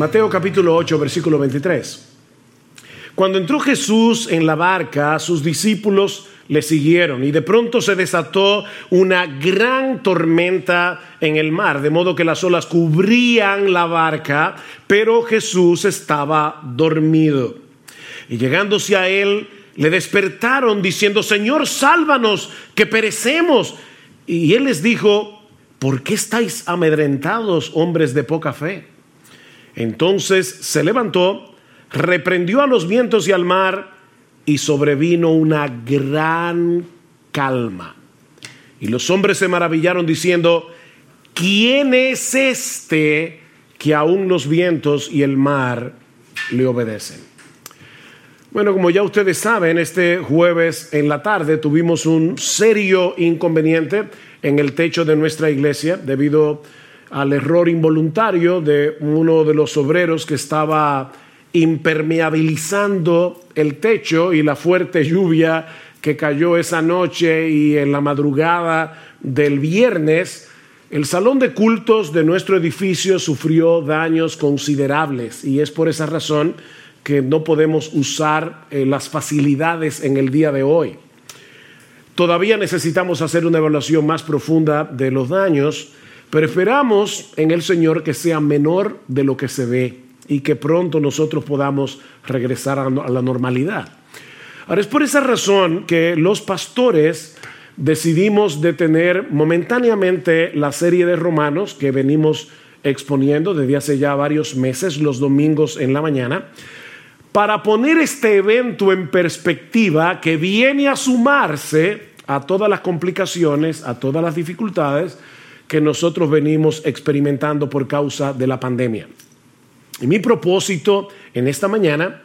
Mateo capítulo 8, versículo 23. Cuando entró Jesús en la barca, sus discípulos le siguieron y de pronto se desató una gran tormenta en el mar, de modo que las olas cubrían la barca, pero Jesús estaba dormido. Y llegándose a él, le despertaron diciendo, Señor, sálvanos, que perecemos. Y él les dijo, ¿por qué estáis amedrentados, hombres de poca fe? Entonces se levantó, reprendió a los vientos y al mar, y sobrevino una gran calma. Y los hombres se maravillaron diciendo, ¿quién es este que aún los vientos y el mar le obedecen? Bueno, como ya ustedes saben, este jueves en la tarde tuvimos un serio inconveniente en el techo de nuestra iglesia debido al error involuntario de uno de los obreros que estaba impermeabilizando el techo y la fuerte lluvia que cayó esa noche y en la madrugada del viernes, el salón de cultos de nuestro edificio sufrió daños considerables y es por esa razón que no podemos usar eh, las facilidades en el día de hoy. Todavía necesitamos hacer una evaluación más profunda de los daños, pero en el Señor que sea menor de lo que se ve y que pronto nosotros podamos regresar a la normalidad. Ahora es por esa razón que los pastores decidimos detener momentáneamente la serie de Romanos que venimos exponiendo desde hace ya varios meses, los domingos en la mañana, para poner este evento en perspectiva que viene a sumarse a todas las complicaciones, a todas las dificultades que nosotros venimos experimentando por causa de la pandemia. Y mi propósito en esta mañana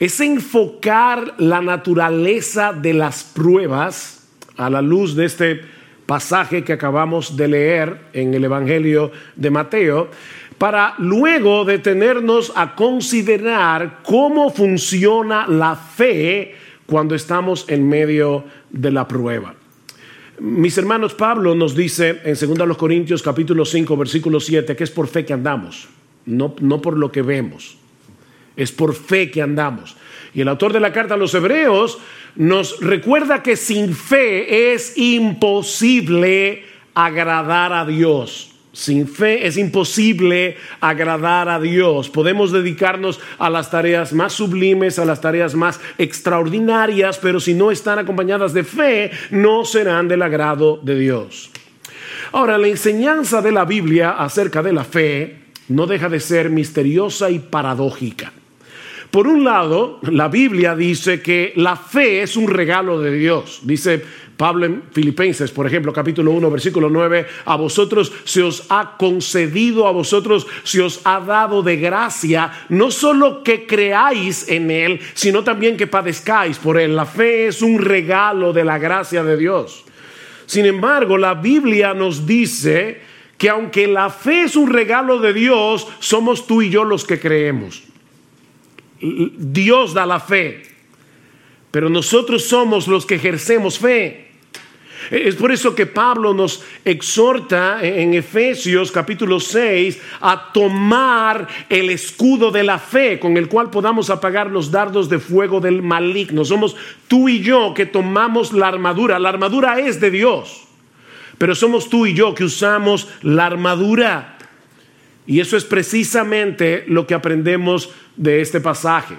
es enfocar la naturaleza de las pruebas a la luz de este pasaje que acabamos de leer en el Evangelio de Mateo, para luego detenernos a considerar cómo funciona la fe cuando estamos en medio de la prueba. Mis hermanos, Pablo nos dice en 2 Corintios capítulo 5 versículo 7 que es por fe que andamos, no, no por lo que vemos, es por fe que andamos. Y el autor de la carta a los hebreos nos recuerda que sin fe es imposible agradar a Dios. Sin fe es imposible agradar a Dios. Podemos dedicarnos a las tareas más sublimes, a las tareas más extraordinarias, pero si no están acompañadas de fe, no serán del agrado de Dios. Ahora, la enseñanza de la Biblia acerca de la fe no deja de ser misteriosa y paradójica. Por un lado, la Biblia dice que la fe es un regalo de Dios. Dice Pablo en Filipenses, por ejemplo, capítulo 1, versículo 9, a vosotros se os ha concedido, a vosotros se os ha dado de gracia, no solo que creáis en Él, sino también que padezcáis por Él. La fe es un regalo de la gracia de Dios. Sin embargo, la Biblia nos dice que aunque la fe es un regalo de Dios, somos tú y yo los que creemos. Dios da la fe, pero nosotros somos los que ejercemos fe. Es por eso que Pablo nos exhorta en Efesios capítulo 6 a tomar el escudo de la fe con el cual podamos apagar los dardos de fuego del maligno. Somos tú y yo que tomamos la armadura. La armadura es de Dios, pero somos tú y yo que usamos la armadura. Y eso es precisamente lo que aprendemos de este pasaje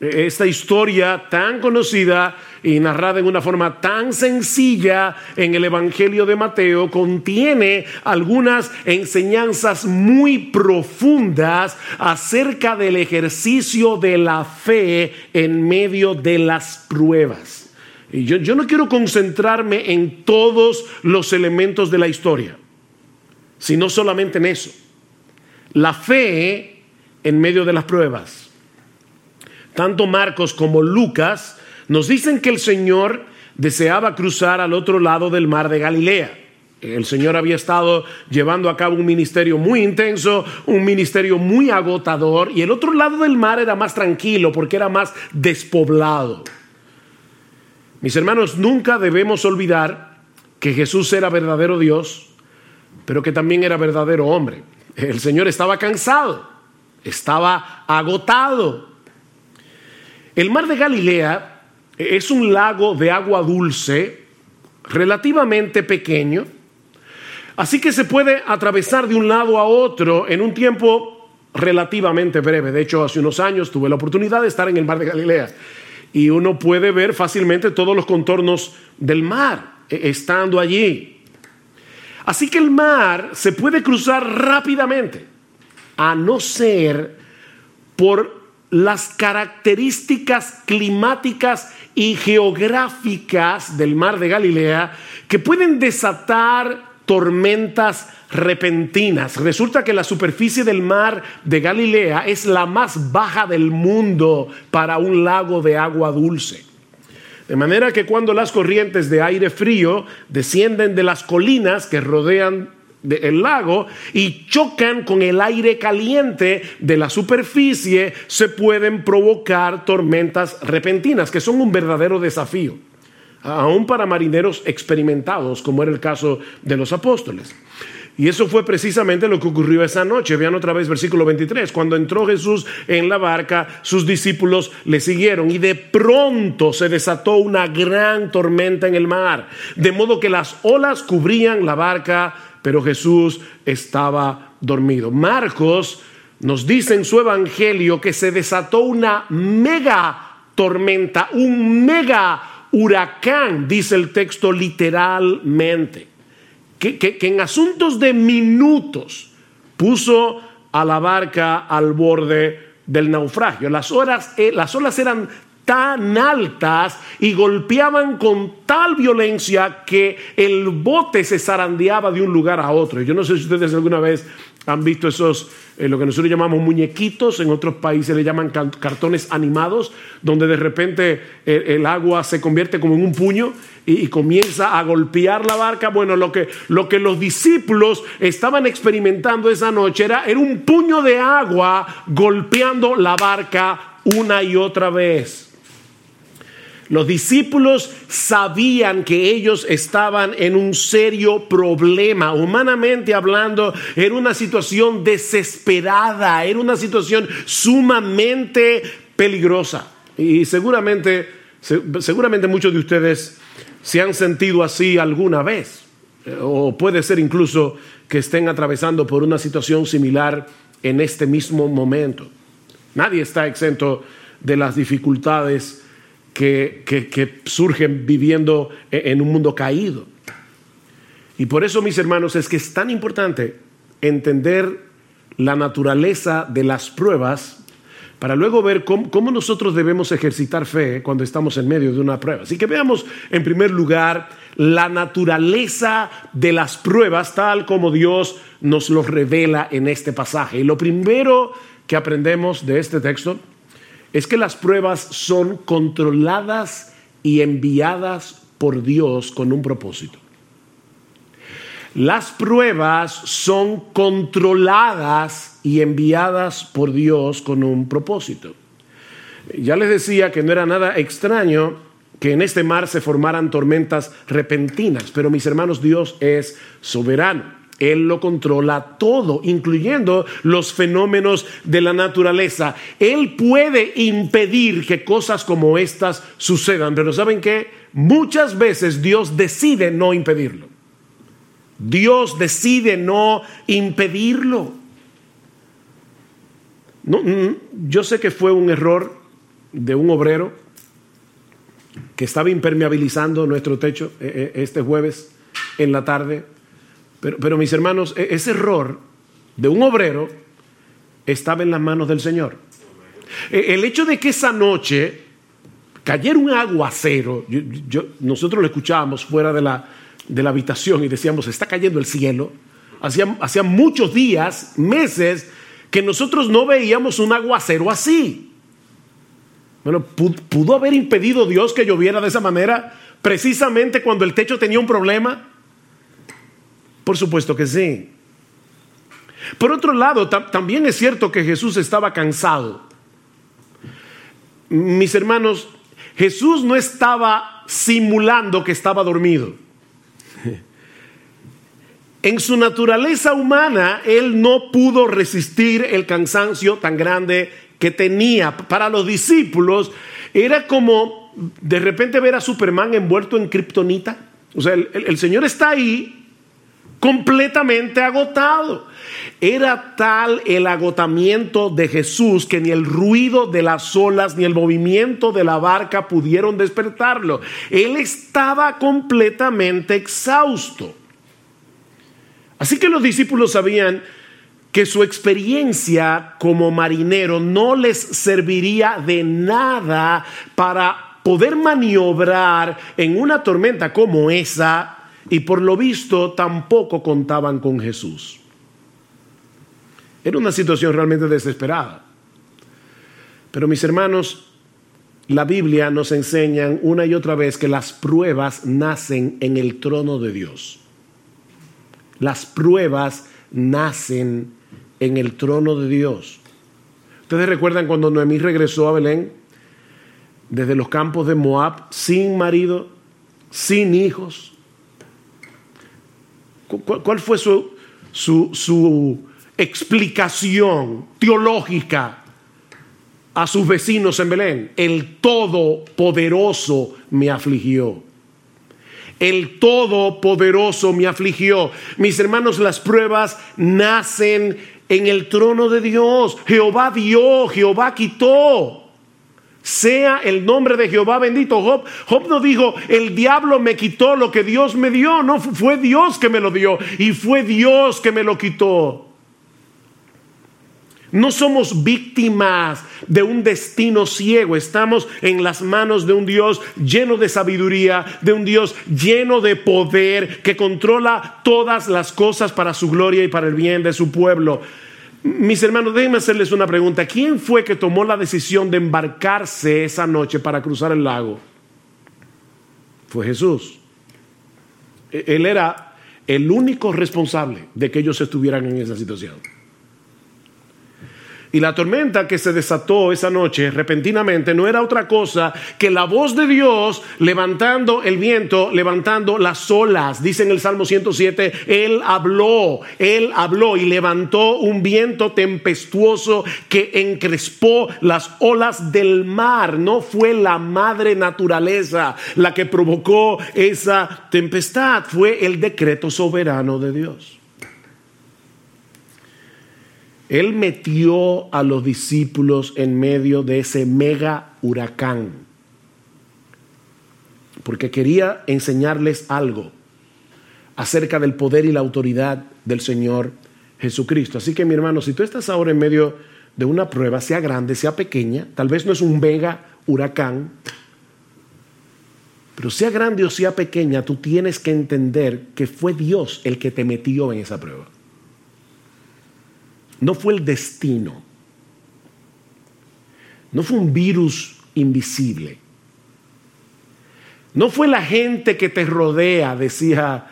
esta historia tan conocida y narrada en una forma tan sencilla en el Evangelio de Mateo contiene algunas enseñanzas muy profundas acerca del ejercicio de la fe en medio de las pruebas. Y yo, yo no quiero concentrarme en todos los elementos de la historia, sino solamente en eso. La fe en medio de las pruebas tanto Marcos como Lucas nos dicen que el Señor deseaba cruzar al otro lado del mar de Galilea. El Señor había estado llevando a cabo un ministerio muy intenso, un ministerio muy agotador, y el otro lado del mar era más tranquilo porque era más despoblado. Mis hermanos, nunca debemos olvidar que Jesús era verdadero Dios, pero que también era verdadero hombre. El Señor estaba cansado estaba agotado. El mar de Galilea es un lago de agua dulce relativamente pequeño, así que se puede atravesar de un lado a otro en un tiempo relativamente breve. De hecho, hace unos años tuve la oportunidad de estar en el mar de Galilea y uno puede ver fácilmente todos los contornos del mar eh, estando allí. Así que el mar se puede cruzar rápidamente, a no ser por las características climáticas y geográficas del mar de Galilea que pueden desatar tormentas repentinas. Resulta que la superficie del mar de Galilea es la más baja del mundo para un lago de agua dulce. De manera que cuando las corrientes de aire frío descienden de las colinas que rodean el lago y chocan con el aire caliente de la superficie, se pueden provocar tormentas repentinas, que son un verdadero desafío, aún para marineros experimentados, como era el caso de los apóstoles. Y eso fue precisamente lo que ocurrió esa noche. Vean otra vez versículo 23. Cuando entró Jesús en la barca, sus discípulos le siguieron y de pronto se desató una gran tormenta en el mar, de modo que las olas cubrían la barca, pero Jesús estaba dormido. Marcos nos dice en su evangelio que se desató una mega tormenta, un mega huracán, dice el texto literalmente que, en asuntos de minutos puso a la barca al borde del naufragio. Las, horas, eh, las olas eran tan altas y golpeaban con tal violencia que el bote se zarandeaba de un lugar a otro. Yo no sé si ustedes alguna vez han visto esos, eh, lo que nosotros llamamos muñequitos, en otros países le llaman cartones animados, donde de repente eh, el, agua se convierte como en un puño y, comienza a golpear la barca. Bueno, lo que, lo que los discípulos estaban experimentando esa noche era, era un puño de agua golpeando la barca una y otra vez. Los discípulos sabían que ellos estaban en un serio problema, humanamente hablando, era una situación desesperada, era una situación sumamente peligrosa. Y seguramente, seguramente muchos de ustedes se han sentido así alguna vez, o puede ser incluso que estén atravesando por una situación similar en este mismo momento. Nadie está exento de las dificultades que, surgen viviendo e, en un mundo caído. Y por eso, mis hermanos, es que es tan importante entender la naturaleza de las pruebas para luego ver cómo, cómo, nosotros debemos ejercitar fe cuando estamos en medio de una prueba. Así que veamos en primer lugar la naturaleza de las pruebas tal como Dios nos lo revela en este pasaje. Y lo primero que aprendemos de este texto es que las pruebas son controladas y enviadas por Dios con un propósito. Las pruebas son controladas y enviadas por Dios con un propósito. Ya les decía que no era nada extraño que en este mar se formaran tormentas repentinas, pero mis hermanos, Dios es soberano. Él lo controla todo, incluyendo los fenómenos de la naturaleza. Él puede impedir que cosas como estas sucedan, pero ¿saben qué? Muchas veces Dios decide no impedirlo. Dios decide no impedirlo. Mm, yo sé que fue un error de un obrero que estaba impermeabilizando nuestro techo eh, eh, este jueves en la tarde pero, mis hermanos, e-, ese error de un obrero estaba en las manos del Señor. E-, el hecho de que esa noche cayera un aguacero, nosotros lo escuchábamos fuera de la, habitación y decíamos, está cayendo el cielo. Hacía, muchos días, meses, que nosotros no veíamos un aguacero así. Bueno, ¿pudo haber impedido Dios que lloviera de esa manera precisamente cuando el techo tenía un problema? Por supuesto que sí. Por otro lado, también es cierto que Jesús estaba cansado. Mis hermanos, Jesús no estaba simulando que estaba dormido. En su naturaleza humana, él no pudo resistir el cansancio tan grande que tenía. Para los discípulos era como de repente ver a Superman envuelto en kriptonita. O sea, el, el Señor está ahí completamente agotado. Era tal el agotamiento de Jesús que ni el ruido de las olas ni el movimiento de la barca pudieron despertarlo. Él estaba completamente exhausto. Así que los discípulos sabían que su experiencia como marinero no les serviría de nada para poder maniobrar en una tormenta como esa y por lo visto tampoco contaban con Jesús. Era una situación realmente desesperada. Pero mis hermanos, la Biblia nos enseña una y otra vez que las pruebas nacen en el trono de Dios. Las pruebas nacen en el trono de Dios. Ustedes recuerdan cuando Noemí regresó a Belén desde los campos de Moab sin marido, sin hijos. ¿Cuál fue su, su, su explicación teológica a sus vecinos en Belén? El Todopoderoso me afligió el Todopoderoso me afligió. Mis hermanos, las pruebas nacen en el trono de Dios. Jehová dio, Jehová quitó. Sea el nombre de Jehová bendito. Job, no dijo, el diablo me quitó lo que Dios me dio. No, fue Dios que me lo dio. Y fue Dios que me lo quitó. No somos víctimas de un destino ciego, estamos en las manos de un Dios lleno de sabiduría, de un Dios lleno de poder que controla todas las cosas para su gloria y para el bien de su pueblo. Mis hermanos, déjenme hacerles una pregunta. ¿Quién fue que tomó la decisión de embarcarse esa noche para cruzar el lago? Fue Jesús. E-, él era el único responsable de que ellos estuvieran en esa situación. Y la tormenta que se desató esa noche repentinamente no era otra cosa que la voz de Dios levantando el viento, levantando las olas. Dice en el Salmo 107, Él habló, Él habló y levantó un viento tempestuoso que encrespó las olas del mar. No fue la madre naturaleza la que provocó esa tempestad, fue el decreto soberano de Dios. Él metió a los discípulos en medio de ese mega huracán, porque quería enseñarles algo acerca del poder y la autoridad del Señor Jesucristo. Así que mi hermano, si tú estás ahora en medio de una prueba, sea grande, sea pequeña, tal vez no es un mega huracán, pero sea grande o sea pequeña, tú tienes que entender que fue Dios el que te metió en esa prueba. No fue el destino. No fue un virus invisible. No fue la gente que te rodea, decía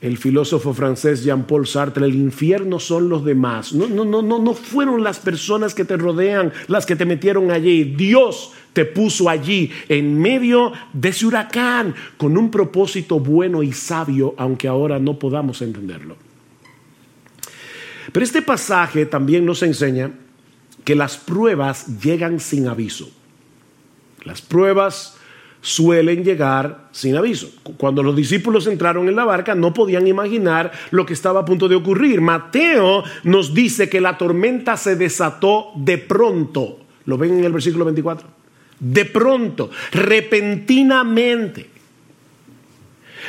el filósofo francés Jean-Paul Sartre, el infierno son los demás. No, no, no, no, no fueron las personas que te rodean las que te metieron allí. Dios te puso allí en medio de ese huracán con un propósito bueno y sabio, aunque ahora no podamos entenderlo. Pero este pasaje también nos enseña que las pruebas llegan sin aviso. Las pruebas suelen llegar sin aviso. Cuando los discípulos entraron en la barca no podían imaginar lo que estaba a punto de ocurrir. Mateo nos dice que la tormenta se desató de pronto. ¿Lo ven en el versículo 24? De pronto, repentinamente.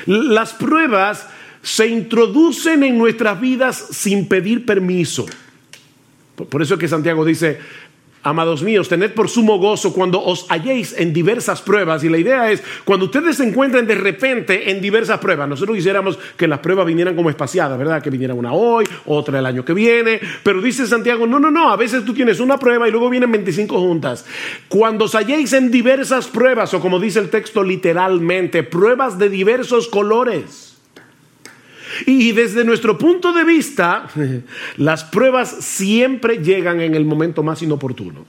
Las pruebas se introducen en nuestras vidas sin pedir permiso. Por eso es que Santiago dice, amados míos, tened por sumo gozo cuando os halléis en diversas pruebas. Y la idea es, cuando ustedes se encuentren de repente en diversas pruebas, nosotros quisiéramos que las pruebas vinieran como espaciadas, ¿verdad? Que viniera una hoy, otra el año que viene. Pero dice Santiago, no, no, no, a veces tú tienes una prueba y luego vienen 25 juntas. Cuando os halléis en diversas pruebas, o como dice el texto literalmente, pruebas de diversos colores y desde nuestro punto de vista, las pruebas siempre llegan en el momento más inoportuno.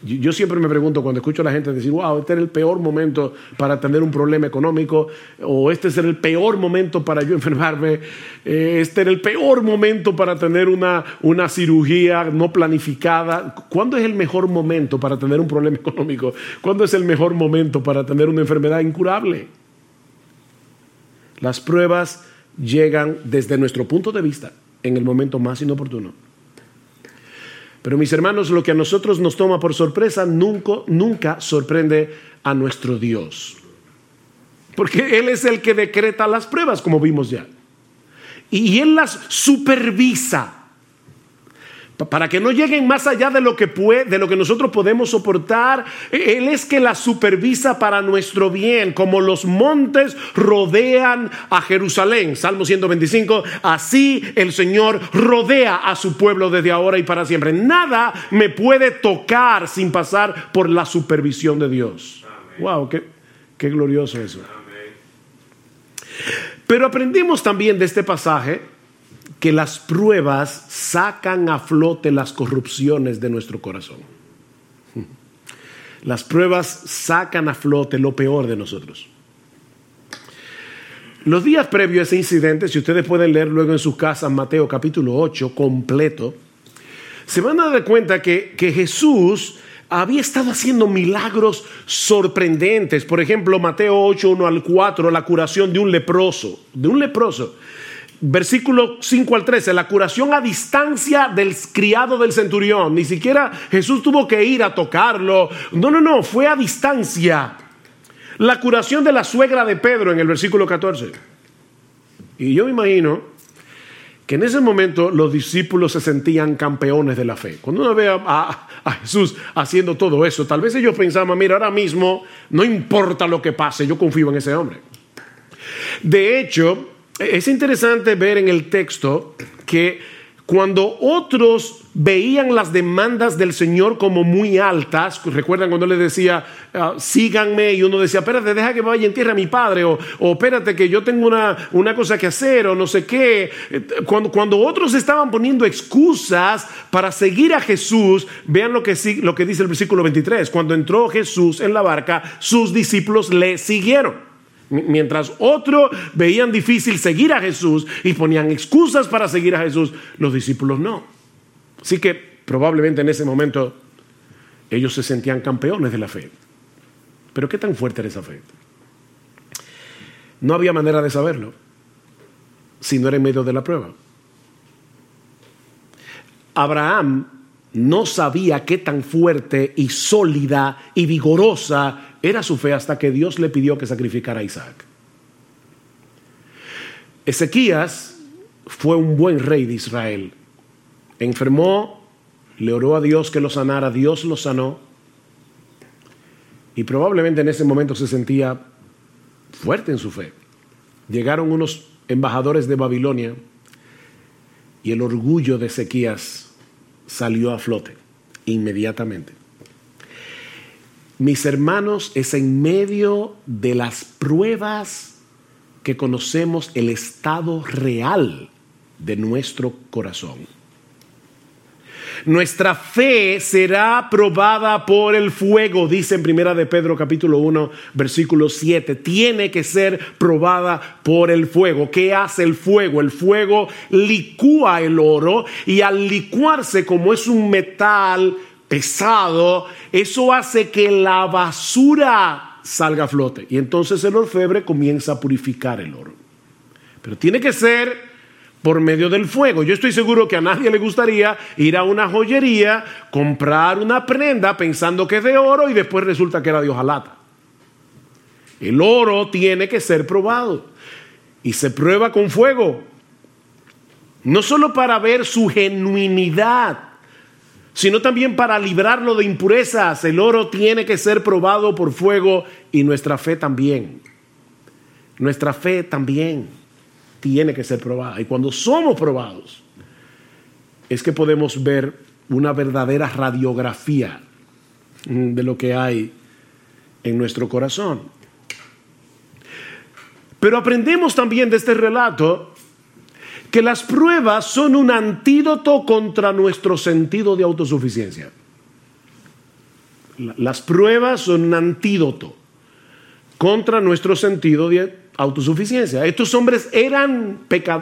Yo siempre me pregunto cuando escucho a la gente decir, wow, este era el peor momento para tener un problema económico, o este era el peor momento para yo enfermarme, eh, este era el peor momento para tener una, una cirugía no planificada. ¿Cuándo es el mejor momento para tener un problema económico? ¿Cuándo es el mejor momento para tener una enfermedad incurable? Las pruebas llegan desde nuestro punto de vista en el momento más inoportuno. Pero mis hermanos, lo que a nosotros nos toma por sorpresa nunca, nunca sorprende a nuestro Dios. Porque Él es el que decreta las pruebas, como vimos ya. Y Él las supervisa para que no lleguen más allá de lo que puede, de lo que nosotros podemos soportar. Él es que la supervisa para nuestro bien, como los montes rodean a Jerusalén. Salmo 125, así el Señor rodea a su pueblo desde ahora y para siempre. Nada me puede tocar sin pasar por la supervisión de Dios. Wow, qué, qué glorioso eso. Pero aprendimos también de este pasaje que las pruebas sacan a flote las corrupciones de nuestro corazón. Las pruebas sacan a flote lo peor de nosotros. Los días previos a ese incidente, si ustedes pueden leer luego en sus casas Mateo capítulo 8 completo, se van a dar cuenta que, que Jesús había estado haciendo milagros sorprendentes. Por ejemplo, Mateo 8, 1 al 4, la curación de un leproso, de un leproso versículo 5 al 13, la curación a distancia del criado del centurión. Ni siquiera Jesús tuvo que ir a tocarlo. No, no, no, fue a distancia. La curación de la suegra de Pedro en el versículo 14. Y yo me imagino que en ese momento los discípulos se sentían campeones de la fe. Cuando uno ve a, Jesús haciendo todo eso, tal vez ellos pensaban, mira, ahora mismo no importa lo que pase, yo confío en ese hombre. De hecho, es interesante ver en el texto que cuando otros veían las demandas del Señor como muy altas, recuerdan cuando le decía, ah, síganme, y uno decía, espérate, deja que vaya en tierra mi padre, o, espérate que yo tengo una, una, cosa que hacer, o no sé qué. Cuando, cuando otros estaban poniendo excusas para seguir a Jesús, vean lo que, lo que dice el versículo 23, cuando entró Jesús en la barca, sus discípulos le siguieron. Mientras otros veían difícil seguir a Jesús y ponían excusas para seguir a Jesús, los discípulos no. Así que probablemente en ese momento ellos se sentían campeones de la fe. Pero ¿qué tan fuerte era esa fe? No había manera de saberlo si no era en medio de la prueba. Abraham no sabía qué tan fuerte y sólida y vigorosa era su fe hasta que Dios le pidió que sacrificara a Isaac. Ezequías fue un buen rey de Israel. Enfermó, le oró a Dios que lo sanara, Dios lo sanó. Y probablemente en ese momento se sentía fuerte en su fe. Llegaron unos embajadores de Babilonia y el orgullo de Ezequías salió a flote inmediatamente. Mis hermanos, es en medio de las pruebas que conocemos el estado real de nuestro corazón. Nuestra fe será probada por el fuego, dice en Primera de Pedro capítulo 1, versículo 7. Tiene que ser probada por el fuego. ¿Qué hace el fuego? El fuego licúa el oro y al licuarse como es un metal pesado, eso hace que la basura salga a flote. Y entonces el orfebre comienza a purificar el oro. Pero tiene que ser por medio del fuego. Yo estoy seguro que a nadie le gustaría ir a una joyería, comprar una prenda pensando que es de oro y después resulta que era de hojalata. El oro tiene que ser probado y se prueba con fuego. No solo para ver su genuinidad, sino también para librarlo de impurezas. El oro tiene que ser probado por fuego y nuestra fe también. Nuestra fe también tiene que ser probada. Y cuando somos probados, es que podemos ver una verdadera radiografía de lo que hay en nuestro corazón. Pero aprendemos también de este relato que las pruebas son un antídoto contra nuestro sentido de autosuficiencia. Las pruebas son un antídoto contra nuestro sentido de autosuficiencia. Estos hombres eran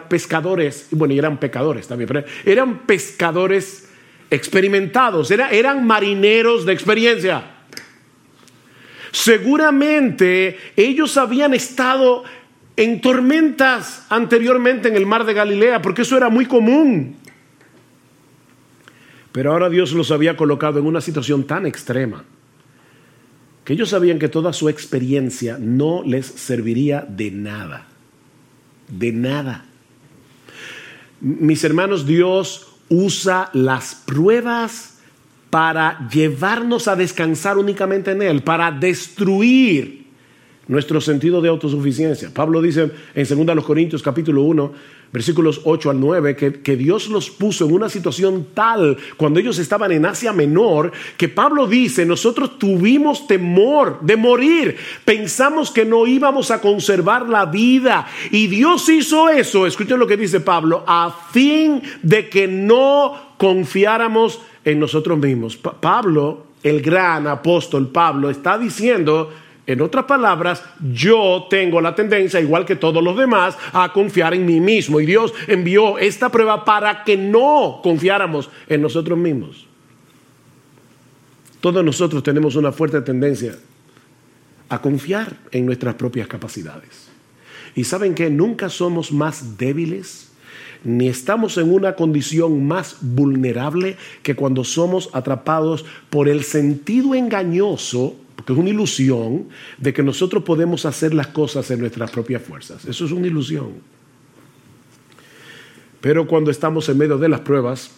pescadores, bueno, eran pecadores también, pero eran pescadores experimentados, eran marineros de experiencia. Seguramente ellos habían estado en tormentas anteriormente en el mar de Galilea, porque eso era muy común. Pero ahora Dios los había colocado en una situación tan extrema que ellos sabían que toda su experiencia no les serviría de nada, de nada. Mis hermanos, Dios usa las pruebas para llevarnos a descansar únicamente en Él, para destruir nuestro sentido de autosuficiencia. Pablo dice en 2 Corintios capítulo 1, versículos 8 al 9, que, que, Dios los puso en una situación tal cuando ellos estaban en Asia Menor, que Pablo dice, nosotros tuvimos temor de morir, pensamos que no íbamos a conservar la vida. Y Dios hizo eso, escuchen lo que dice Pablo, a fin de que no confiáramos en nosotros mismos. Pablo, el gran apóstol Pablo, está diciendo, en otras palabras, yo tengo la tendencia, igual que todos los demás, a confiar en mí mismo. Y Dios envió esta prueba para que no confiáramos en nosotros mismos. Todos nosotros tenemos una fuerte tendencia a confiar en nuestras propias capacidades. Y saben que nunca somos más débiles, ni estamos en una condición más vulnerable que cuando somos atrapados por el sentido engañoso porque es una ilusión de que nosotros podemos hacer las cosas en nuestras propias fuerzas. Eso es una ilusión. Pero cuando estamos en medio de las pruebas,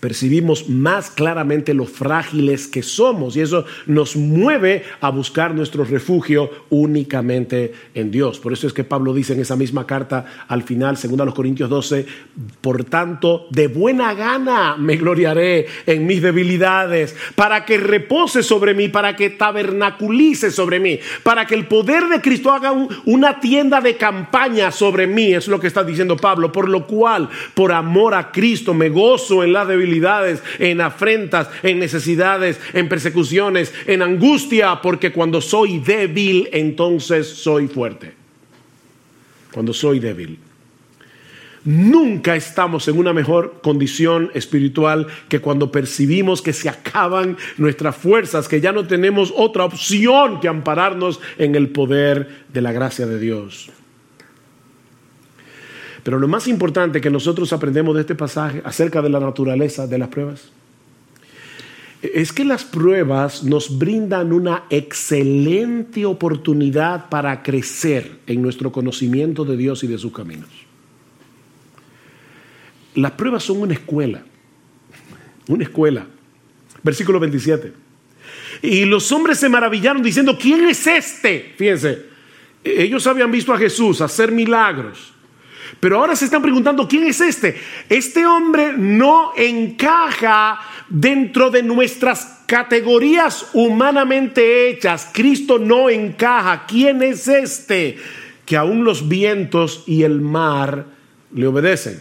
percibimos más claramente lo frágiles que somos y eso nos mueve a buscar nuestro refugio únicamente en Dios. Por eso es que Pablo dice en esa misma carta al final, según a los Corintios 12, por tanto, de buena gana me gloriaré en mis debilidades, para que repose sobre mí, para que tabernaculice sobre mí, para que el poder de Cristo haga una tienda de campaña sobre mí, es lo que está diciendo Pablo, por lo cual, por amor a Cristo, me gozo en la debilidad en afrentas, en necesidades, en persecuciones, en angustia, porque cuando soy débil, entonces soy fuerte. Cuando soy débil. Nunca estamos en una mejor condición espiritual que cuando percibimos que se acaban nuestras fuerzas, que ya no tenemos otra opción que ampararnos en el poder de la gracia de Dios. Pero lo más importante que nosotros aprendemos de este pasaje acerca de la naturaleza de las pruebas es que las pruebas nos brindan una excelente oportunidad para crecer en nuestro conocimiento de Dios y de sus caminos. Las pruebas son una escuela, una escuela. Versículo 27. Y los hombres se maravillaron diciendo, ¿quién es este? Fíjense, ellos habían visto a Jesús hacer milagros pero ahora se están preguntando, ¿quién es este? Este hombre no encaja dentro de nuestras categorías humanamente hechas. Cristo no encaja. ¿Quién es este? Que aún los vientos y el mar le obedecen.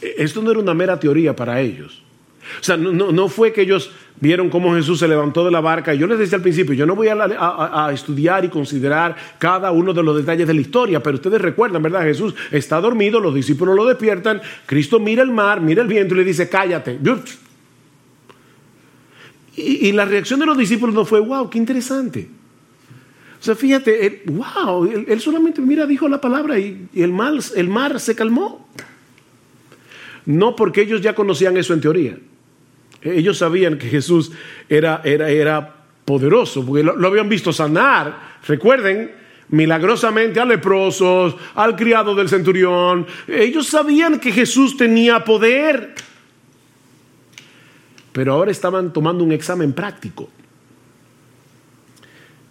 Esto no era una mera teoría para ellos. O sea, no, fue que ellos vieron cómo Jesús se levantó de la barca. Y yo les decía al principio, yo no voy a, estudiar y considerar cada uno de los detalles de la historia, pero ustedes recuerdan, ¿verdad? Jesús está dormido, los discípulos lo despiertan, Cristo mira el mar, mira el viento y le dice, cállate. Y, la reacción de los discípulos no fue, wow, qué interesante. O sea, fíjate, wow, él, solamente, mira, dijo la palabra y, el, el mar se calmó. No porque ellos ya conocían eso en teoría. Ellos sabían que Jesús era, era, era poderoso, porque lo, habían visto sanar. Recuerden, milagrosamente a leprosos, al criado del centurión. Ellos sabían que Jesús tenía poder. Pero ahora estaban tomando un examen práctico.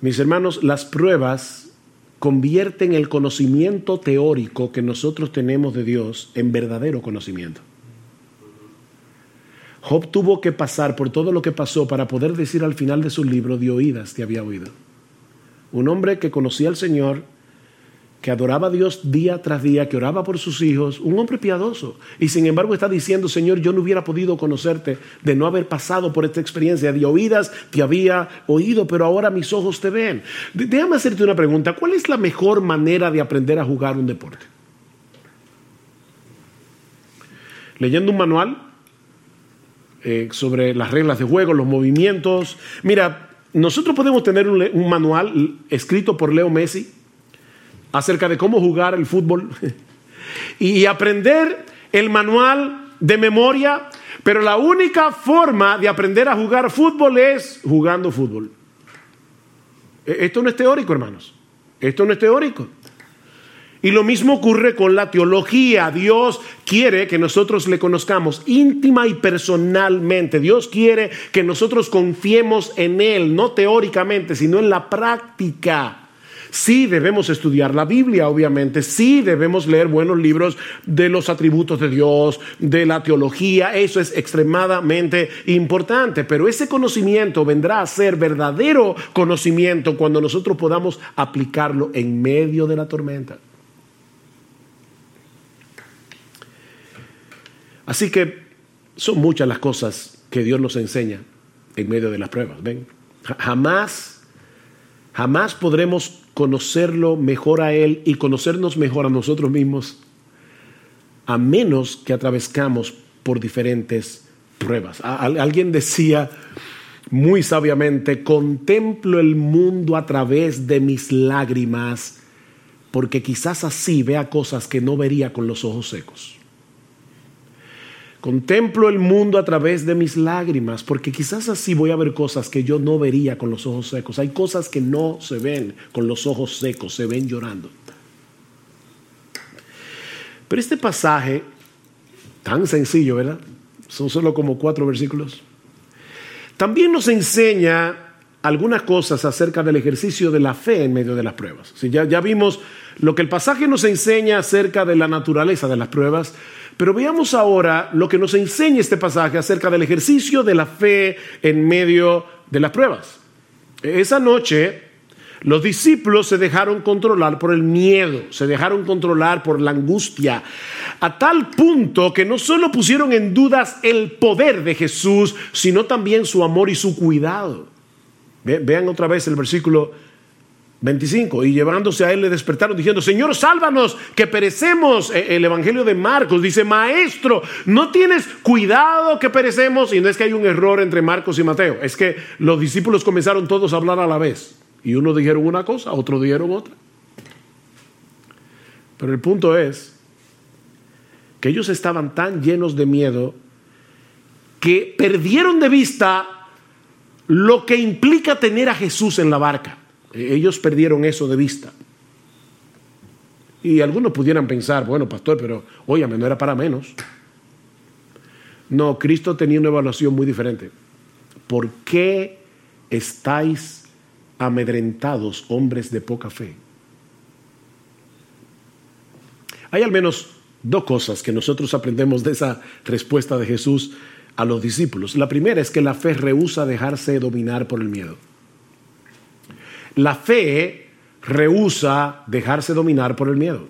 Mis hermanos, las pruebas convierten el conocimiento teórico que nosotros tenemos de Dios en verdadero conocimiento. Job tuvo que pasar por todo lo que pasó para poder decir al final de su libro, de oídas te había oído. Un hombre que conocía al Señor, que adoraba a Dios día tras día, que oraba por sus hijos, un hombre piadoso. Y sin embargo está diciendo, Señor, yo no hubiera podido conocerte de no haber pasado por esta experiencia. De oídas te había oído, pero ahora mis ojos te ven. Déjame hacerte una pregunta. ¿Cuál es la mejor manera de aprender a jugar un deporte? Leyendo un manual eh, sobre las reglas de juego, los movimientos. Mira, nosotros podemos tener un manual escrito por Leo Messi acerca de cómo jugar el fútbol y aprender el manual de memoria, pero la única forma de aprender a jugar fútbol es jugando fútbol. E-, esto no es teórico, hermanos. Esto no es teórico. Y lo mismo ocurre con la teología. Dios quiere que nosotros le conozcamos íntima y personalmente. Dios quiere que nosotros confiemos en Él, no teóricamente, sino en la práctica. Sí debemos estudiar la Biblia, obviamente, sí debemos leer buenos libros de los atributos de Dios, de la teología, eso es extremadamente importante, pero ese conocimiento vendrá a ser verdadero conocimiento cuando nosotros podamos aplicarlo en medio de la tormenta. Así que son muchas las cosas que Dios nos enseña en medio de las pruebas. ¿Ven? Jamás, jamás podremos conocerlo mejor a Él y conocernos mejor a nosotros mismos, a menos que atravescamos por diferentes pruebas. Alguien decía muy sabiamente, contemplo el mundo a través de mis lágrimas, porque quizás así vea cosas que no vería con los ojos secos. Contemplo el mundo a través de mis lágrimas, porque quizás así voy a ver cosas que yo no vería con los ojos secos. Hay cosas que no se ven con los ojos secos, se ven llorando. Pero este pasaje, tan sencillo, ¿verdad? Son solo como cuatro versículos. También nos enseña algunas cosas acerca del ejercicio de la fe en medio de las pruebas. ya, ya vimos lo que el pasaje nos enseña acerca de la naturaleza de las pruebas, pero veamos ahora lo que nos enseña este pasaje acerca del ejercicio de la fe en medio de las pruebas. Esa noche los discípulos se dejaron controlar por el miedo, se dejaron controlar por la angustia, a tal punto que no solo pusieron en dudas el poder de Jesús, sino también su amor y su cuidado. Vean otra vez el versículo 25. Y llevándose a él le despertaron diciendo, Señor, sálvanos, que perecemos. E, el Evangelio de Marcos dice, Maestro, no tienes cuidado que perecemos. Y no es que hay un error entre Marcos y Mateo, es que los discípulos comenzaron todos a hablar a la vez. Y unos dijeron una cosa, otros dijeron otra. Pero el punto es que ellos estaban tan llenos de miedo que perdieron de vista lo que implica tener a Jesús en la barca. Ellos perdieron eso de vista. Y algunos pudieran pensar, bueno, pastor, pero óyame, no era para menos. No, Cristo tenía una evaluación muy diferente. ¿Por qué estáis amedrentados, hombres de poca fe? Hay al menos dos cosas que nosotros aprendemos de esa respuesta de Jesús a los discípulos. La primera es que la fe rehúsa dejarse dominar por el miedo. La fe rehúsa dejarse dominar por el miedo.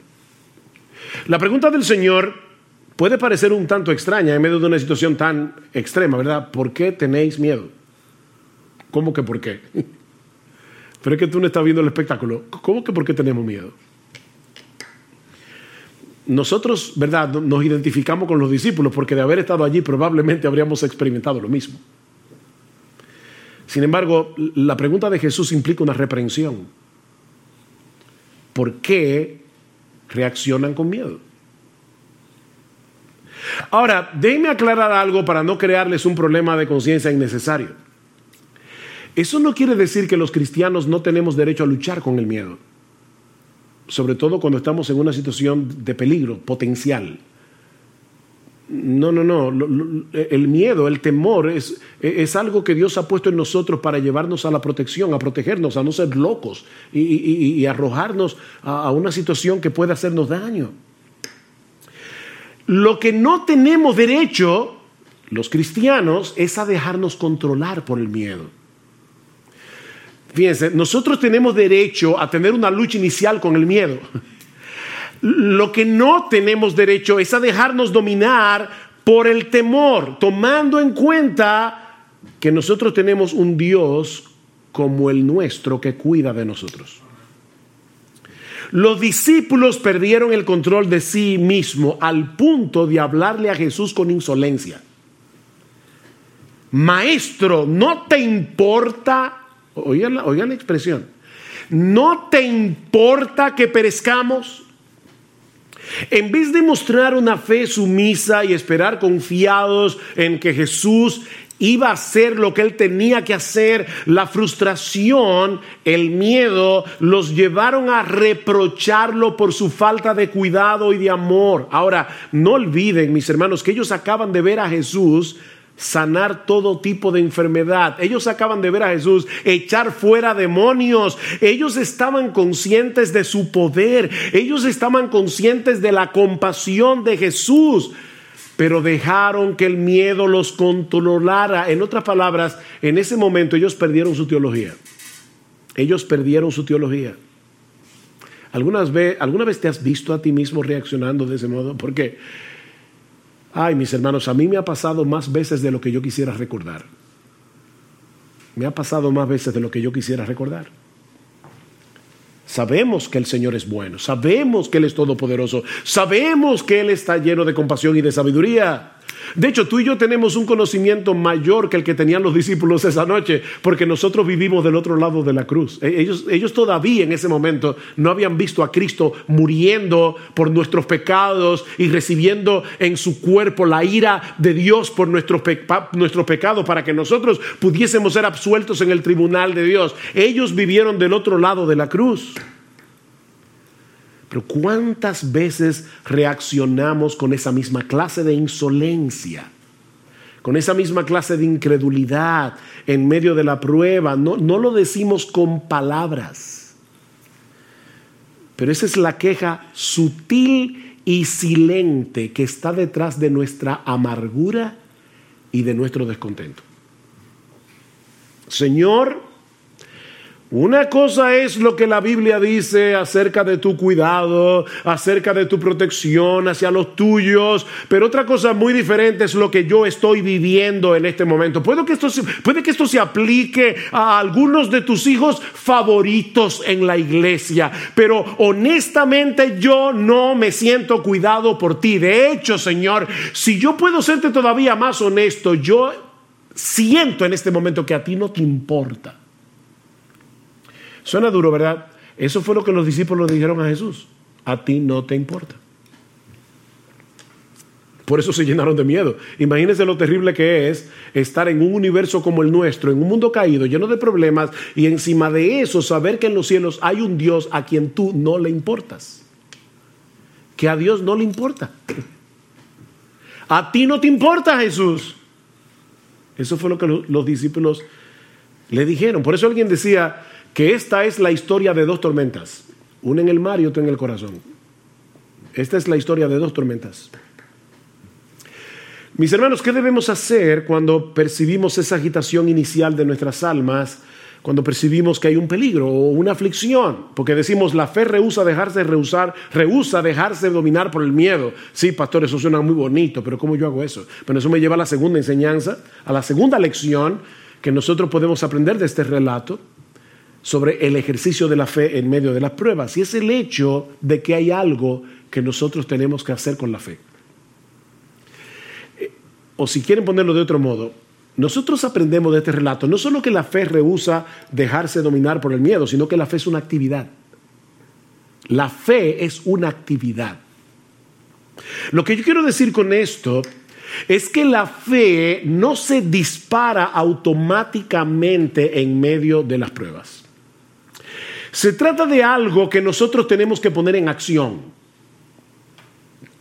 La pregunta del Señor puede parecer un tanto extraña en medio de una situación tan extrema, ¿verdad? ¿Por qué tenéis miedo? ¿Cómo que por qué? Pero es que tú no estás viendo el espectáculo. ¿Cómo que por qué tenemos miedo? Nosotros, ¿verdad? Nos identificamos con los discípulos porque de haber estado allí probablemente habríamos experimentado lo mismo. Sin embargo, la pregunta de Jesús implica una reprensión. ¿Por qué reaccionan con miedo? Ahora, déjenme aclarar algo para no crearles un problema de conciencia innecesario. Eso no quiere decir que los cristianos no tenemos derecho a luchar con el miedo, sobre todo cuando estamos en una situación de peligro potencial. No, no, no. El miedo, el temor es, es, algo que Dios ha puesto en nosotros para llevarnos a la protección, a protegernos, a no ser locos y, arrojarnos a, a una situación que puede hacernos daño. Lo que no tenemos derecho, los cristianos, es a dejarnos controlar por el miedo. Fíjense, nosotros tenemos derecho a tener una lucha inicial con el miedo. Lo que no tenemos derecho es a dejarnos dominar por el temor, tomando en cuenta que nosotros tenemos un Dios como el nuestro que cuida de nosotros. Los discípulos perdieron el control de sí mismo al punto de hablarle a Jesús con insolencia. Maestro, ¿no te importa? Oigan la, la expresión. ¿No te importa que perezcamos? En vez de mostrar una fe sumisa y esperar confiados en que Jesús iba a hacer lo que él tenía que hacer, la frustración, el miedo, los llevaron a reprocharlo por su falta de cuidado y de amor. Ahora, no olviden, mis hermanos, que ellos acaban de ver a Jesús sanar todo tipo de enfermedad. Ellos acaban de ver a Jesús echar fuera demonios. Ellos estaban conscientes de su poder. Ellos estaban conscientes de la compasión de Jesús. Pero dejaron que el miedo los controlara. En otras palabras, en ese momento ellos perdieron su teología. Ellos perdieron su teología. ¿Algunas vez, ¿Alguna vez te has visto a ti mismo reaccionando de ese modo? Porque Ay, mis hermanos, a mí me ha pasado más veces de lo que yo quisiera recordar. Me ha pasado más veces de lo que yo quisiera recordar. Sabemos que el Señor es bueno, sabemos que Él es todopoderoso, sabemos que Él está lleno de compasión y de sabiduría. De hecho, tú y yo tenemos un conocimiento mayor que el que tenían los discípulos esa noche, porque nosotros vivimos del otro lado de la cruz. E, ellos, ellos todavía en ese momento no habían visto a Cristo muriendo por nuestros pecados y recibiendo en su cuerpo la ira de Dios por nuestros, nuestros pecados para que nosotros pudiésemos ser absueltos en el tribunal de Dios. Ellos vivieron del otro lado de la cruz. Pero ¿cuántas veces reaccionamos con esa misma clase de insolencia? Con esa misma clase de incredulidad en medio de la prueba. No, no lo decimos con palabras. Pero esa es la queja sutil y silente que está detrás de nuestra amargura y de nuestro descontento. Señor, una cosa es lo que la Biblia dice acerca de tu cuidado, acerca de tu protección hacia los tuyos, pero otra cosa muy diferente es lo que yo estoy viviendo en este momento. Puede que esto, puede que esto se aplique a algunos de tus hijos favoritos en la iglesia, pero honestamente yo no me siento cuidado por ti. De hecho, Señor, si yo puedo serte todavía más honesto, yo siento en este momento que a ti no te importa Suena duro, ¿verdad? Eso fue lo que los discípulos le dijeron a Jesús. A ti no te importa. Por eso se llenaron de miedo. Imagínense lo terrible que es estar en un universo como el nuestro, en un mundo caído, lleno de problemas, y encima de eso saber que en los cielos hay un Dios a quien tú no le importas. Que a Dios no le importa. A ti no te importa Jesús. Eso fue lo que los discípulos le dijeron. Por eso alguien decía, que esta es la historia de dos tormentas, una en el mar y otra en el corazón. Esta es la historia de dos tormentas. Mis hermanos, ¿qué debemos hacer cuando percibimos esa agitación inicial de nuestras almas? Cuando percibimos que hay un peligro o una aflicción, porque decimos la fe rehúsa dejarse rehusar, rehúsa dejarse dominar por el miedo. Sí, pastor, eso suena muy bonito, pero ¿cómo yo hago eso? Bueno, eso me lleva a la segunda enseñanza, a la segunda lección que nosotros podemos aprender de este relato sobre el ejercicio de la fe en medio de las pruebas, y es el hecho de que hay algo que nosotros tenemos que hacer con la fe. Eh, o si quieren ponerlo de otro modo, nosotros aprendemos de este relato no solo que la fe rehúsa dejarse dominar por el miedo, sino que la fe es una actividad. La fe es una actividad. Lo que yo quiero decir con esto es que la fe no se dispara automáticamente en medio de las pruebas. Se trata de algo que nosotros tenemos que poner en acción.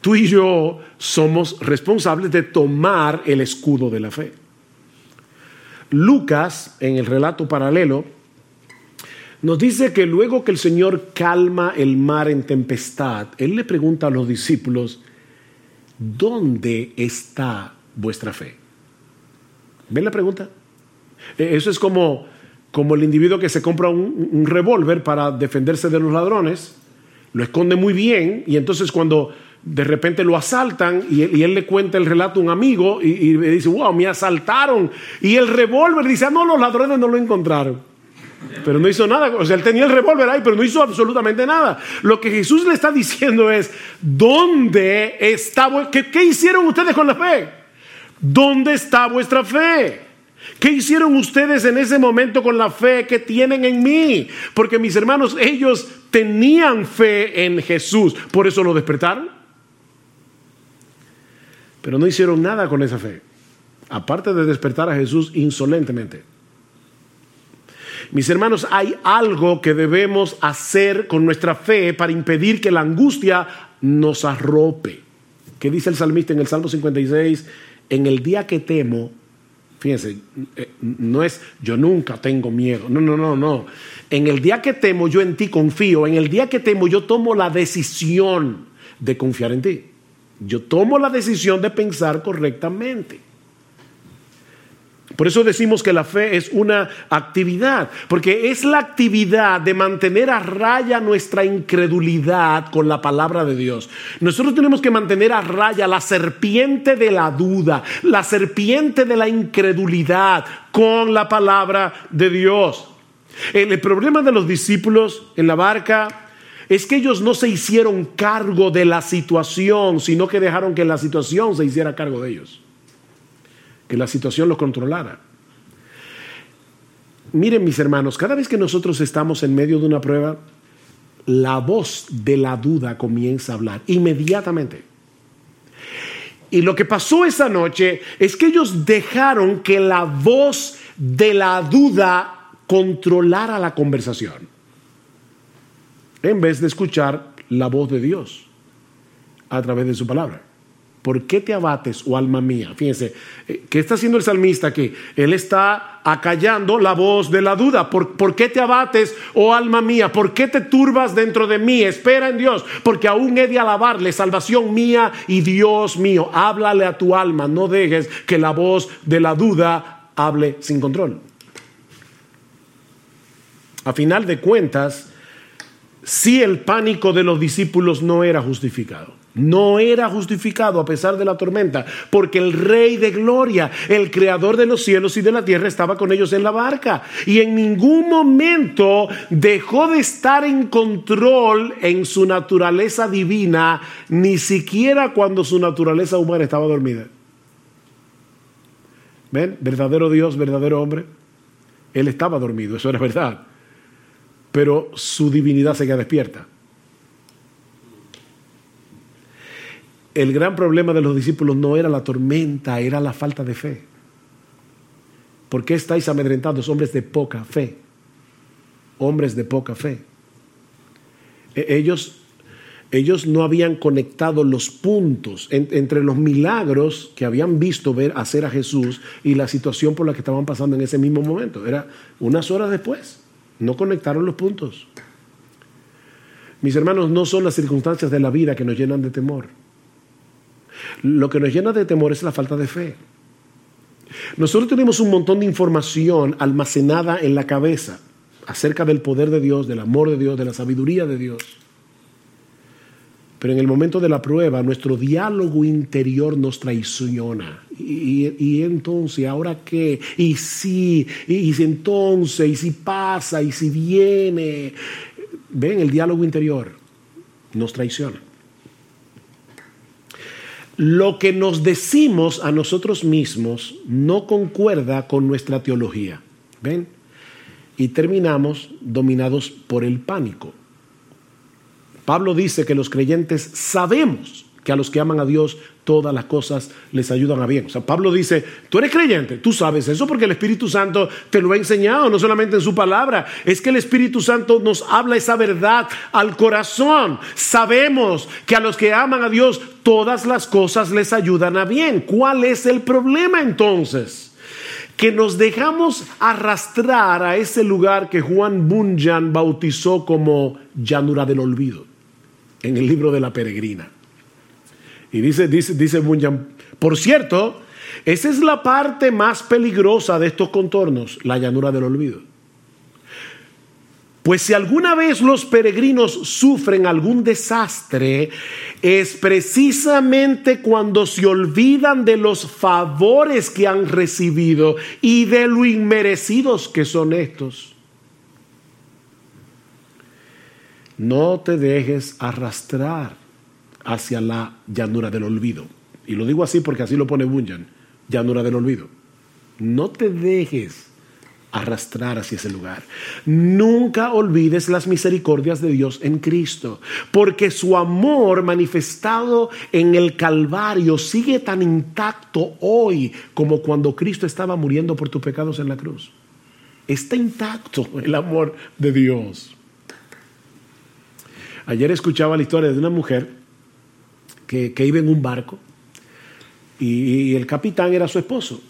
Tú y yo somos responsables de tomar el escudo de la fe. Lucas, en el relato paralelo, nos dice que luego que el Señor calma el mar en tempestad, Él le pregunta a los discípulos, ¿dónde está vuestra fe? ¿Ven la pregunta? E, eso es como como el individuo que se compra un, revólver para defenderse de los ladrones lo esconde muy bien y entonces cuando de repente lo asaltan y él, le cuenta el relato a un amigo y, le dice, wow, me asaltaron. Y el revólver dice, ah, no, los ladrones no lo encontraron. Pero no hizo nada. O sea, él tenía el revólver ahí, pero no hizo absolutamente nada. Lo que Jesús le está diciendo es, ¿dónde está? ¿Qué, qué hicieron ustedes con la fe? ¿Dónde está vuestra fe? ¿Qué hicieron ustedes en ese momento con la fe que tienen en mí? Porque mis hermanos, ellos tenían fe en Jesús, por eso lo despertaron. Pero no hicieron nada con esa fe, aparte de despertar a Jesús insolentemente. Mis hermanos, hay algo que debemos hacer con nuestra fe para impedir que la angustia nos arrope. ¿Qué dice el salmista en el Salmo 56? En el día que temo, fíjense, eh, no es yo nunca tengo miedo, no, no, no, no. En el día que temo yo en ti confío, en el día que temo yo tomo la decisión de confiar en ti. Yo tomo la decisión de pensar correctamente. Por eso decimos que la fe es una actividad, porque es la actividad de mantener a raya nuestra incredulidad con la palabra de Dios. Nosotros tenemos que mantener a raya la serpiente de la duda, la serpiente de la incredulidad con la palabra de Dios. El, problema de los discípulos en la barca es que ellos no se hicieron cargo de la situación, sino que dejaron que la situación se hiciera cargo de ellos que la situación lo controlara. Miren mis hermanos, cada vez que nosotros estamos en medio de una prueba, la voz de la duda comienza a hablar inmediatamente. Y lo que pasó esa noche es que ellos dejaron que la voz de la duda controlara la conversación, en vez de escuchar la voz de Dios a través de su palabra. ¿Por qué te abates, oh alma mía? Fíjense, eh, ¿qué está haciendo el salmista aquí? Él está acallando la voz de la duda. ¿Por, ¿Por, qué te abates, oh alma mía? ¿Por qué te turbas dentro de mí? Espera en Dios, porque aún he de alabarle, salvación mía y Dios mío. Háblale a tu alma, no dejes que la voz de la duda hable sin control. A final de cuentas, si el pánico de los discípulos no era justificado. No era justificado a pesar de la tormenta, porque el Rey de Gloria, el Creador de los cielos y de la tierra, estaba con ellos en la barca. Y en ningún momento dejó de estar en control en su naturaleza divina, ni siquiera cuando su naturaleza humana estaba dormida. ¿Ven? Verdadero Dios, verdadero hombre. Él estaba dormido, eso era verdad. Pero su divinidad seguía despierta. El gran problema de los discípulos no era la tormenta, era la falta de fe. ¿Por qué estáis amedrentados, hombres de poca fe? Hombres de poca fe. E-, ellos, ellos no habían conectado los puntos entre los milagros que habían visto ver hacer a Jesús y la situación por la que estaban pasando en ese mismo momento. Era unas horas después. No conectaron los puntos. Mis hermanos, no son las circunstancias de la vida que nos llenan de temor. Lo que nos llena de temor es la falta de fe. Nosotros tenemos un montón de información almacenada en la cabeza acerca del poder de Dios, del amor de Dios, de la sabiduría de Dios. Pero en el momento de la prueba, nuestro diálogo interior nos traiciona. Y, entonces, ¿ahora qué? Y si, y, si entonces, y si pasa, y si viene. Ven, el diálogo interior nos traiciona lo que nos decimos a nosotros mismos no concuerda con nuestra teología. ¿Ven? Y terminamos dominados por el pánico. Pablo dice que los creyentes sabemos que a los que aman a Dios todas las cosas les ayudan a bien. O sea, Pablo dice, tú eres creyente, tú sabes eso porque el Espíritu Santo te lo ha enseñado, no solamente en su palabra, es que el Espíritu Santo nos habla esa verdad al corazón. Sabemos que a los que aman a Dios todas las cosas les ayudan a bien. ¿Cuál es el problema entonces? que nos dejamos arrastrar a ese lugar que Juan Bunyan bautizó como llanura del olvido en el libro de la peregrina. Y dice, dice, dice Bunyan, por cierto, esa es la parte más peligrosa de estos contornos, la llanura del olvido. Pues si alguna vez los peregrinos sufren algún desastre, es precisamente cuando se olvidan de los favores que han recibido y de lo inmerecidos que son estos. No te dejes arrastrar hacia la llanura del olvido. Y lo digo así porque así lo pone Bunyan, llanura del olvido. No te dejes arrastrar hacia ese lugar. Nunca olvides las misericordias de Dios en Cristo, porque su amor manifestado en el Calvario sigue tan intacto hoy como cuando Cristo estaba muriendo por tus pecados en la cruz. Está intacto el amor de Dios. Ayer escuchaba la historia de una mujer que, iba en un barco y el capitán era su esposo.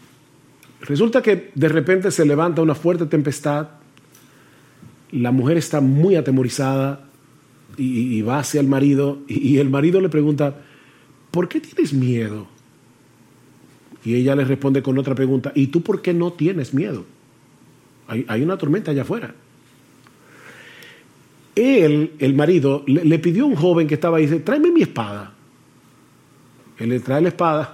Resulta que de repente se levanta una fuerte tempestad, la mujer está muy atemorizada y, va hacia el marido y, el marido le pregunta, ¿por qué tienes miedo? Y ella le responde con otra pregunta, ¿y tú por qué no tienes miedo? Hay, una tormenta allá afuera. Él, el marido, le, le, pidió a un joven que estaba ahí, dice, tráeme mi espada. Él le trae la espada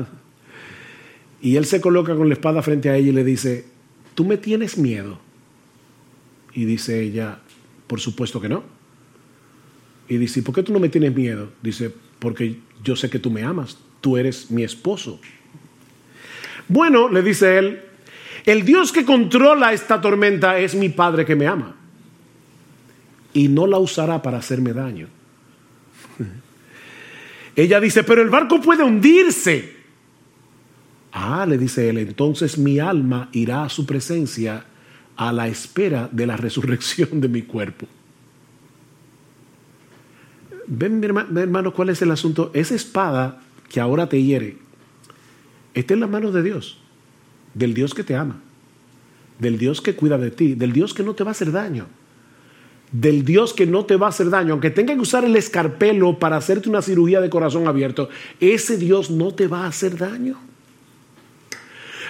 y él se coloca con la espada frente a ella y le dice, ¿tú me tienes miedo? Y dice ella, por supuesto que no. Y dice, ¿por qué tú no me tienes miedo? Dice, porque yo sé que tú me amas, tú eres mi esposo. Bueno, le dice él, el Dios que controla esta tormenta es mi Padre que me ama. Y no la usará para hacerme daño. Ella dice, pero el barco puede hundirse. Ah, le dice él, entonces mi alma irá a su presencia a la espera de la resurrección de mi cuerpo. Ven, mi hermano, cuál es el asunto. Esa espada que ahora te hiere está en las manos de Dios, del Dios que te ama, del Dios que cuida de ti, del Dios que no te va a hacer daño, del Dios que no te va a hacer daño, aunque tenga que usar el escarpelo para hacerte una cirugía de corazón abierto, ese Dios no te va a hacer daño.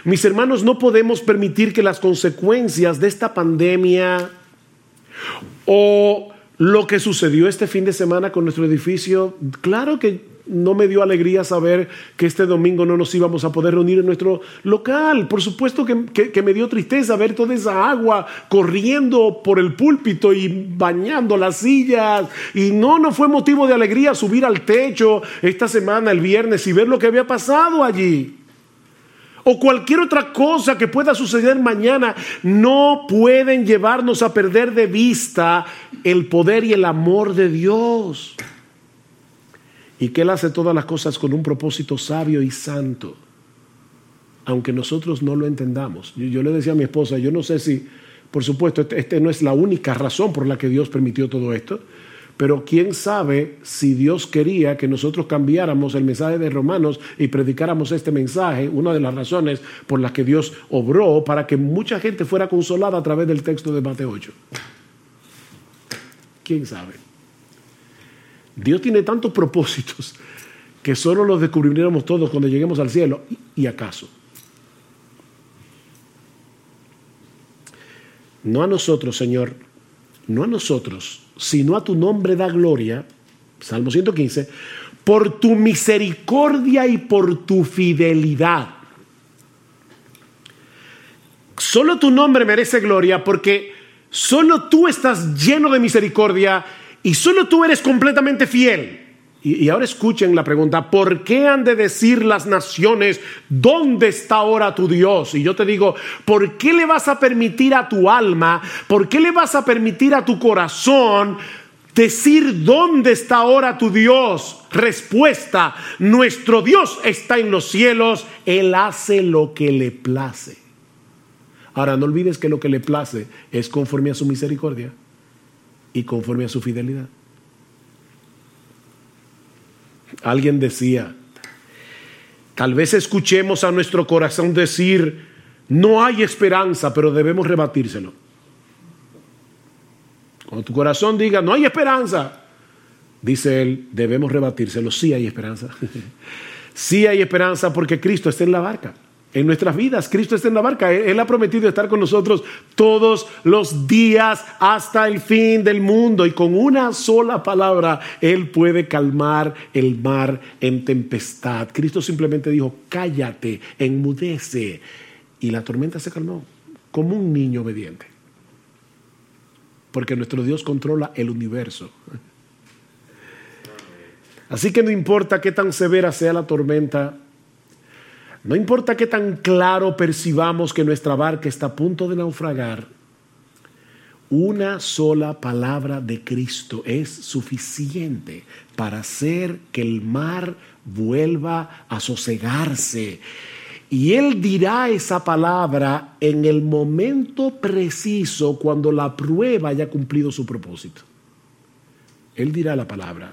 Mis hermanos, no podemos permitir que las consecuencias de esta pandemia o lo que sucedió este fin de semana con nuestro edificio, claro que no me dio alegría saber que este domingo no nos íbamos a poder reunir en nuestro local. Por supuesto que, me dio tristeza ver toda esa agua corriendo por el púlpito y bañando las sillas. Y no, no fue motivo de alegría subir al techo esta semana, el viernes, y ver lo que había pasado allí o cualquier otra cosa que pueda suceder mañana, no pueden llevarnos a perder de vista el poder y el amor de Dios. Y que Él hace todas las cosas con un propósito sabio y santo, aunque nosotros no lo entendamos. Yo, le decía a mi esposa, yo no sé si, por supuesto, esta este no es la única razón por la que Dios permitió todo esto, pero quién sabe si Dios quería que nosotros cambiáramos el mensaje de Romanos y predicáramos este mensaje, una de las razones por las que Dios obró para que mucha gente fuera consolada a través del texto de Mateo 8. ¿Quién sabe? Dios tiene tantos propósitos que solo los descubriremos todos cuando lleguemos al cielo. ¿Y acaso? No a nosotros, Señor, no a nosotros, sino a tu nombre da gloria, Salmo 115, por tu misericordia y por tu fidelidad. Solo tu nombre merece gloria porque solo tú estás lleno de misericordia y solo tú eres completamente fiel. Y, ahora escuchen la pregunta, ¿por qué han de decir las naciones, ¿dónde está ahora tu Dios? Y yo te digo, ¿por qué le vas a permitir a tu alma, por qué le vas a permitir a tu corazón decir, ¿dónde está ahora tu Dios? Respuesta, nuestro Dios está en los cielos, Él hace lo que le place. Ahora, no olvides que lo que le place es conforme a su misericordia y conforme a su fidelidad. Alguien decía, tal vez escuchemos a nuestro corazón decir, no hay esperanza, pero debemos rebatírselo. Cuando tu corazón diga, no hay esperanza, dice él, debemos rebatírselo, sí hay esperanza. sí hay esperanza porque Cristo está en la barca. En nuestras vidas. Cristo está en la barca. Él, ha prometido estar con nosotros todos los días hasta el fin del mundo. Y con una sola palabra, Él puede calmar el mar en tempestad. Cristo simplemente dijo, cállate, enmudece. Y la tormenta se calmó, como un niño obediente. Porque nuestro Dios controla el universo. Así que no importa qué tan severa sea la tormenta, no importa qué tan claro percibamos que nuestra barca está a punto de naufragar, una sola palabra de Cristo es suficiente para hacer que el mar vuelva a sosegarse. Y Él dirá esa palabra en el momento preciso cuando la prueba haya cumplido su propósito. Él dirá la palabra.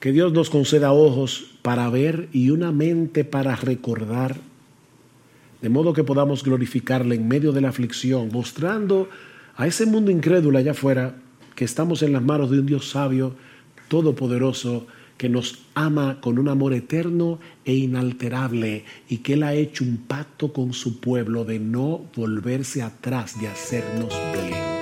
Que Dios nos conceda ojos para ver y una mente para recordar, de modo que podamos glorificarle en medio de la aflicción, mostrando a ese mundo incrédulo allá afuera que estamos en las manos de un Dios sabio, todopoderoso, que nos ama con un amor eterno e inalterable y que Él ha hecho un pacto con su pueblo de no volverse atrás, de hacernos bien.